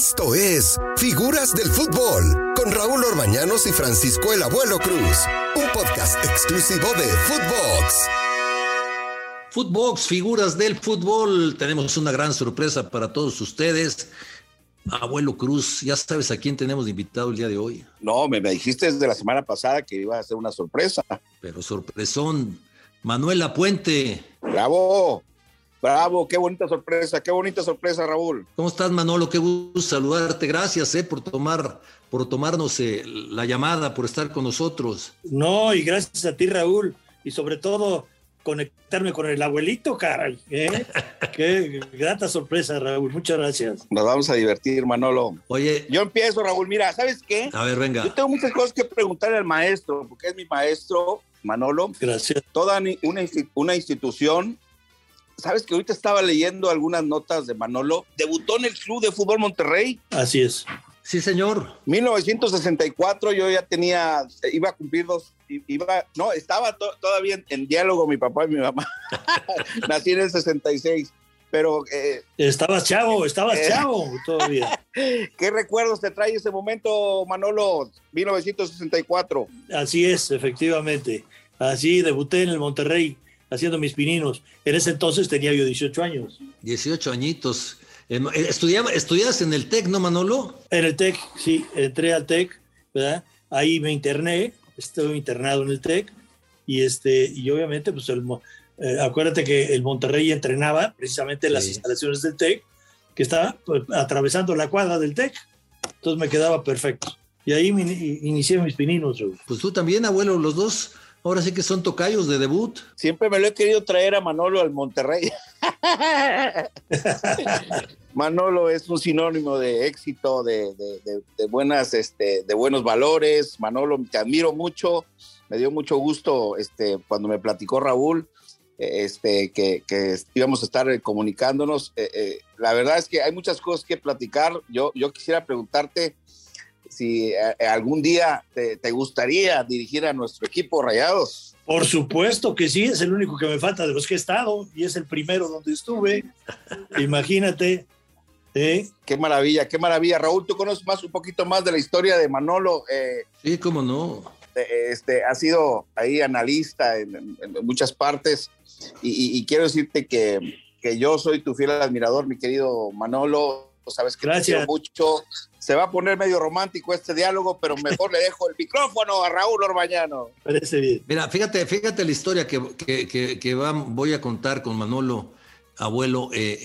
Esto es Figuras del Fútbol con Raúl Orbañanos y Francisco el Abuelo Cruz, un podcast exclusivo de Footbox. Footbox, figuras del fútbol. Tenemos una gran sorpresa para todos ustedes. Abuelo Cruz, ya sabes a quién tenemos invitado el día de hoy. No, me, me dijiste desde la semana pasada que iba a ser una sorpresa. Pero sorpresón, Manuela Puente. Bravo, bravo, qué bonita sorpresa, qué bonita sorpresa, Raúl. ¿Cómo estás, Manolo? Qué gusto saludarte. Gracias eh, por tomar, por tomarnos eh, la llamada, por estar con nosotros. No, y gracias a ti, Raúl, y sobre todo conectarme con el abuelito, caray. ¿eh? Qué grata sorpresa, Raúl. Muchas gracias. Nos vamos a divertir, Manolo. Oye, Yo empiezo, Raúl. Mira, ¿sabes qué? a ver, venga. Yo tengo muchas cosas que preguntarle al maestro, porque es mi maestro, Manolo. Gracias. Toda una institución. ¿Sabes que ahorita estaba leyendo algunas notas de Manolo? Debutó en el Club de Fútbol Monterrey. Así es. Sí, señor. 1964 yo ya tenía, iba a cumplir dos, iba, no, estaba to- todavía en, en diálogo mi papá y mi mamá. Nací en el 66, pero eh, Estabas chavo, estabas Eh. chavo todavía. ¿qué recuerdos te trae ese momento, Manolo? 1964. Así es, efectivamente. Así debuté en el Monterrey haciendo mis pininos. En ese entonces tenía yo 18 años. 18 añitos. Eh, estudiaba, ¿Estudias en el TEC, no, Manolo? En el TEC, sí, entré al TEC, ¿verdad? Ahí me interné, estuve internado en el TEC y este y obviamente pues el, eh, acuérdate que el Monterrey entrenaba precisamente en las Sí. instalaciones del TEC, que estaba pues, atravesando la cuadra del TEC. Entonces me quedaba perfecto. Y ahí me ini- inicié mis pininos. Pues tú también, abuelo, los dos. Ahora sí que son tocayos de debut. Siempre me lo he querido traer a Manolo al Monterrey. Manolo es un sinónimo de éxito, de, de- buenas, este, de buenos valores. Manolo, te admiro mucho. Me dio mucho gusto este, cuando me platicó Raúl este, que, que íbamos a estar eh, comunicándonos. Eh, eh, la verdad es que hay muchas cosas que platicar. Yo, yo quisiera preguntarte si eh, algún día te, te gustaría dirigir a nuestro equipo Rayados. Por supuesto que sí, es el único que me falta de los que he estado y es el primero donde estuve. Imagínate. ¿eh? Qué maravilla, qué maravilla. Raúl, tú conoces más un poquito más de la historia de Manolo. eh, Sí, cómo no. este, ha sido ahí analista en, en- en muchas partes y, y- y quiero decirte que, que yo soy tu fiel admirador, mi querido Manolo. Sabes que te Gracias. quiero mucho. Se va a poner medio romántico este diálogo, pero mejor le dejo el micrófono a Raúl Orbañano. Parece bien. Mira, fíjate, fíjate la historia que, que- que- que va- voy a contar con Manolo, abuelo, eh,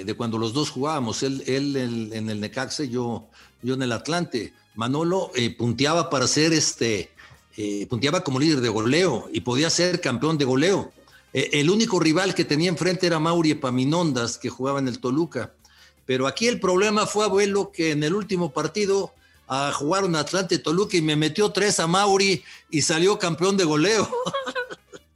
eh, de cuando los dos jugábamos. Él, él en, en el Necaxe, yo, yo en el Atlante. Manolo eh, punteaba para ser este, eh, punteaba como líder de goleo y podía ser campeón de goleo. Eh, el único rival que tenía enfrente era Mauri Epaminondas, que jugaba en el Toluca. Pero aquí el problema fue, abuelo, que en el último partido a jugaron Atlante Toluca y me metió tres a Mauri y salió campeón de goleo.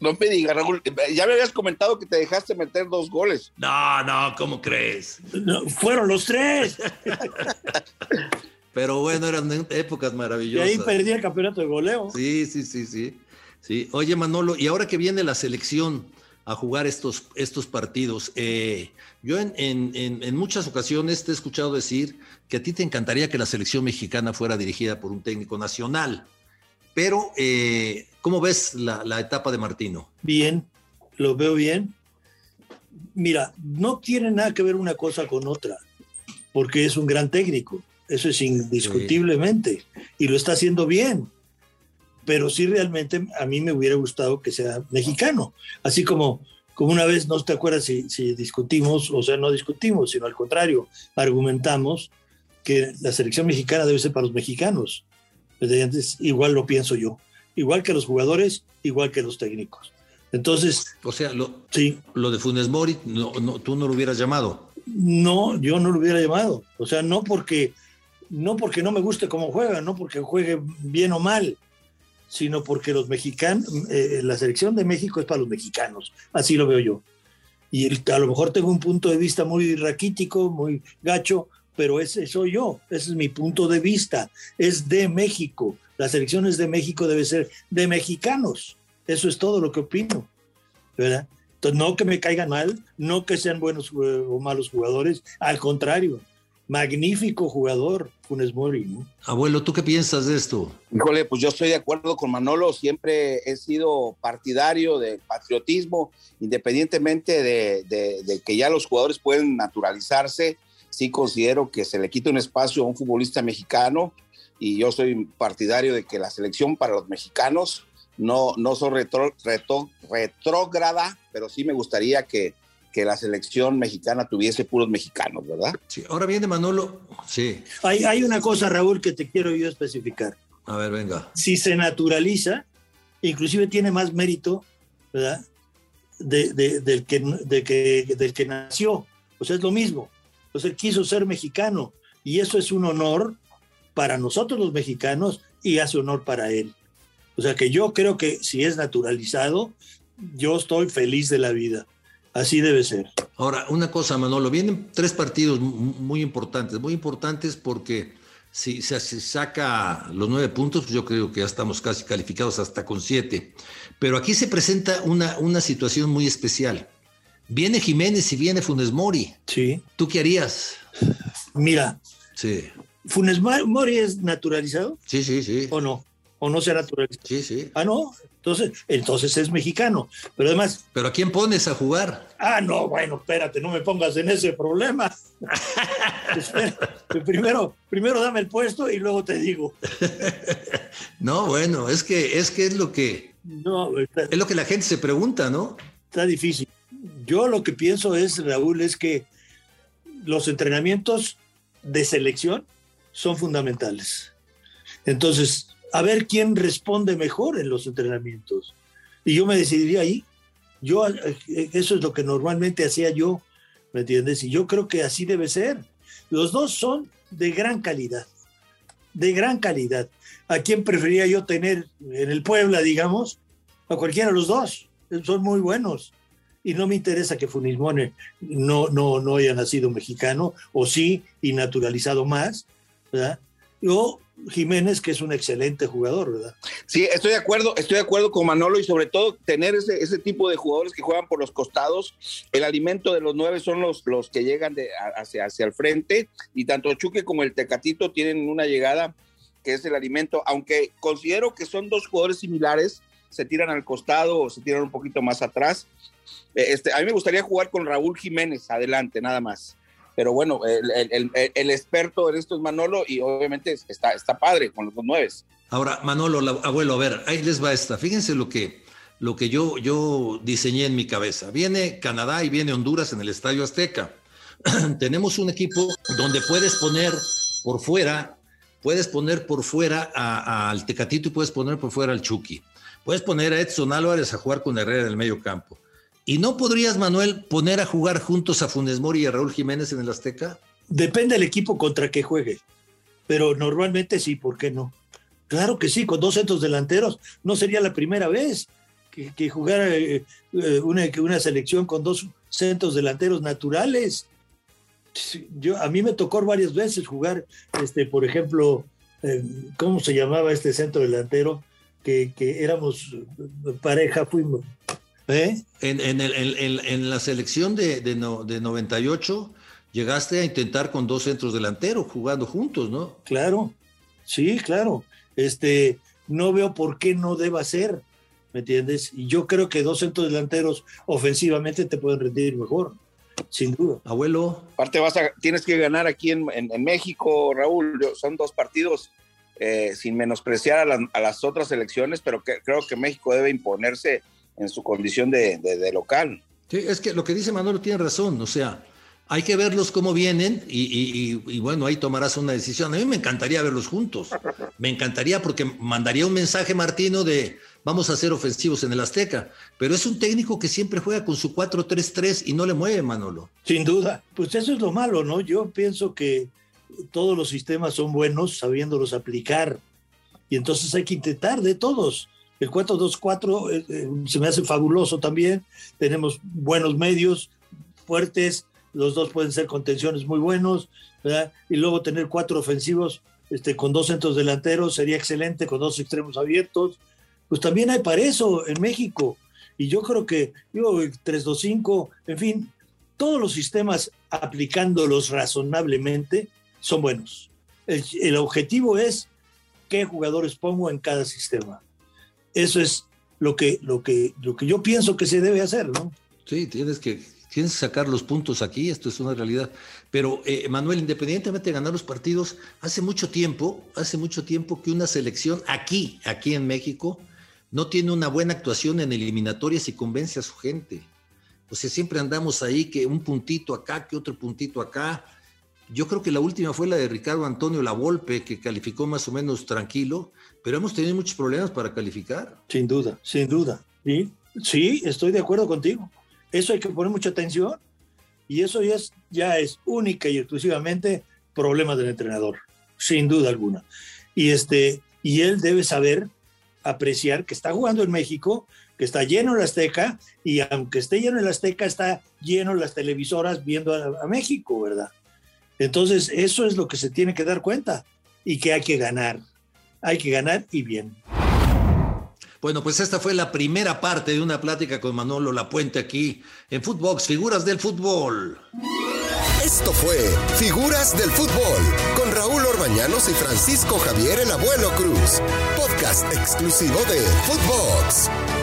No me digas, Raúl, ya me habías comentado que te dejaste meter dos goles. No, no, ¿cómo crees? No, fueron los tres. Pero bueno, eran épocas Y maravillosas. ahí perdí el campeonato de goleo. Sí, sí, sí, sí. Sí, oye Manolo, y ahora que viene la selección a jugar estos, estos partidos, eh, yo en, en- en- muchas ocasiones te he escuchado decir que a ti te encantaría que la selección mexicana fuera dirigida por un técnico nacional, pero eh, ¿cómo ves la, la etapa de Martino? Bien, lo veo bien. Mira, no tiene nada que ver una cosa con otra, porque es un gran técnico, eso es indiscutiblemente, y lo está haciendo bien. Pero sí realmente a mí me hubiera gustado que sea mexicano, así como, como una vez, no te acuerdas si, si discutimos, o sea, no discutimos, sino al contrario, argumentamos que la selección mexicana debe ser para los mexicanos. Entonces, igual lo pienso yo, igual que los jugadores, igual que los técnicos. Entonces, O sea, lo, sí, lo de Funes Mori, no, no, tú no lo hubieras llamado. no, yo no lo hubiera llamado. O sea, no porque no porque no me guste cómo juega, no porque juegue bien o mal, sino porque los mexicanos, eh, la selección de México es para los mexicanos, así lo veo yo. Y a lo mejor tengo un punto de vista muy raquítico, muy gacho, pero ese soy yo, ese es mi punto de vista, es de México. La selección es de México, debe ser de mexicanos. Eso es todo lo que opino, ¿verdad? Entonces, no que me caigan mal, no que sean buenos eh, o malos jugadores, al contrario, magnífico jugador, Funes Mori. ¿no? Abuelo, ¿tú qué piensas de esto? Híjole, pues yo estoy de acuerdo con Manolo, siempre he sido partidario del patriotismo, independientemente de, de, de que ya los jugadores pueden naturalizarse, sí considero que se le quita un espacio a un futbolista mexicano y yo soy partidario de que la selección para los mexicanos no, no son retro, retro, retrógrada, pero sí me gustaría que, que la selección mexicana tuviese puros mexicanos, ¿verdad? Sí, ahora viene Manolo. Sí. Hay, hay una cosa, Raúl, que te quiero yo especificar. A ver, venga. Si se naturaliza, inclusive tiene más mérito, ¿verdad? De, de, del, que, de que, del que nació. O sea, es lo mismo. O sea, quiso ser mexicano. Y eso es un honor para nosotros los mexicanos y hace honor para él. O sea que yo creo que si es naturalizado, yo estoy feliz de la vida. Así debe ser. Ahora, una cosa, Manolo, vienen tres partidos muy importantes, muy importantes porque si se saca los nueve puntos, pues yo creo que ya estamos casi calificados hasta con siete. Pero aquí se presenta una, una situación muy especial. Viene Jiménez y viene Funes Mori. Sí. ¿Tú qué harías? Mira. Sí. ¿Funes Mori es naturalizado? Sí, sí, sí. ¿O no? ¿O no se naturalizado? Sí, sí. Ah, no. Entonces, entonces es mexicano. Pero además. ¿Pero a quién pones a jugar? Ah, no, bueno, espérate, no me pongas en ese problema. Espera, primero, primero dame el puesto y luego te digo. no, bueno, es que es que es lo que. No, está, es lo que la gente se pregunta, ¿no? Está difícil. Yo lo que pienso es, Raúl, es que los entrenamientos de selección son fundamentales. Entonces, a ver quién responde mejor en los entrenamientos. Y yo me decidiría ahí. Yo, eso es lo que normalmente hacía yo, ¿me entiendes? Y yo creo que así debe ser. Los dos son de gran calidad, de gran calidad. ¿A quién prefería yo tener en el Puebla, digamos? A cualquiera de los dos. Son muy buenos. Y no me interesa que Funismone no, no, no haya nacido mexicano, o sí, y naturalizado más, ¿verdad? O Jiménez, que es un excelente jugador, ¿verdad? Sí, estoy de acuerdo, estoy de acuerdo con Manolo y sobre todo tener ese, ese tipo de jugadores que juegan por los costados. El alimento de los nueve son los, los que llegan de, hacia, hacia el frente y tanto Chuque como el Tecatito tienen una llegada que es el alimento, aunque considero que son dos jugadores similares, se tiran al costado o se tiran un poquito más atrás. Este, a mí me gustaría jugar con Raúl Jiménez adelante, nada más pero bueno, el, el, el, el, experto en esto es Manolo y obviamente está, está padre con los dos nueves. Ahora, Manolo, la, abuelo, a ver, ahí les va esta. Fíjense lo que, lo que yo, yo diseñé en mi cabeza. Viene Canadá y viene Honduras en el Estadio Azteca. Tenemos un equipo donde puedes poner por fuera, puedes poner por fuera al Tecatito y puedes poner por fuera al Chucky. Puedes poner a Edson Álvarez a jugar con Herrera del medio campo. ¿Y no podrías, Manuel, poner a jugar juntos a Funes Mori y a Raúl Jiménez en el Azteca? Depende del equipo contra que juegue, pero normalmente sí, ¿por qué no? Claro que sí, con dos centros delanteros no sería la primera vez que, jugara eh, una, una, selección con dos centros delanteros naturales. Yo, a mí me tocó varias veces jugar, este, por ejemplo, eh, ¿cómo se llamaba este centro delantero? Que éramos pareja, fuimos, ¿Eh? En, en, el, en, en, la selección de, de, no, de, 98 llegaste a intentar con dos centros delanteros jugando juntos, ¿no? Claro, sí, claro. Este, no veo por qué no deba ser, ¿me entiendes? Y yo creo que dos centros delanteros ofensivamente te pueden rendir mejor, sin duda. Abuelo. Aparte vas a, tienes que ganar aquí en, México, Raúl, son dos partidos. Eh, sin menospreciar a, la, a, las otras selecciones, pero que, creo que México debe imponerse en su condición de, de, de, local. Sí, es que lo que dice Manolo tiene razón, o sea, hay que verlos cómo vienen y, y, y, bueno, ahí tomarás una decisión. A mí me encantaría verlos juntos, me encantaría porque mandaría un mensaje, Martino, de vamos a ser ofensivos en el Azteca, pero es un técnico que siempre juega con su 4-3-3 y no le mueve, Manolo. Sin duda, pues eso es lo malo, ¿no? Yo pienso que todos los sistemas son buenos sabiéndolos aplicar y entonces hay que intentar de todos. El 4-2-4 eh, eh, se me hace fabuloso también. Tenemos buenos medios, fuertes, los dos pueden ser contenciones muy buenos, ¿verdad? Y luego tener cuatro ofensivos este, con dos centros delanteros sería excelente, con dos extremos abiertos. Pues también hay para eso en México. Y yo creo que, yo, 3-2-5, en fin, todos los sistemas aplicándolos razonablemente son buenos. El, el, objetivo es qué jugadores pongo en cada sistema. Eso es lo que, lo que, lo que yo pienso que se debe hacer, ¿no? Sí, tienes que, tienes que sacar los puntos aquí, esto es una realidad. Pero, eh, Manuel, independientemente de ganar los partidos, hace mucho tiempo, hace mucho tiempo que una selección aquí, aquí en México, no tiene una buena actuación en eliminatorias y convence a su gente. O sea, siempre andamos ahí, que un puntito acá, que otro puntito acá. Yo creo que la última fue la de Ricardo Antonio Lavolpe, que calificó más o menos tranquilo, pero hemos tenido muchos problemas para calificar. Sin duda, sin duda. Sí, sí, estoy de acuerdo contigo. Eso hay que poner mucha atención y eso ya es, ya es única y exclusivamente problema del entrenador, sin duda alguna. Y, este, y él debe saber apreciar que está jugando en México, que está lleno el Azteca y aunque esté lleno el Azteca, está lleno las televisoras viendo a México, ¿verdad? Entonces, eso es lo que se tiene que dar cuenta y que hay que ganar. Hay que ganar y bien. Bueno, pues esta fue la primera parte de una plática con Manolo Lapuente aquí en Footbox, Figuras del Fútbol. Esto fue Figuras del Fútbol con Raúl Orbañanos y Francisco Javier el Abuelo Cruz, podcast exclusivo de Footbox.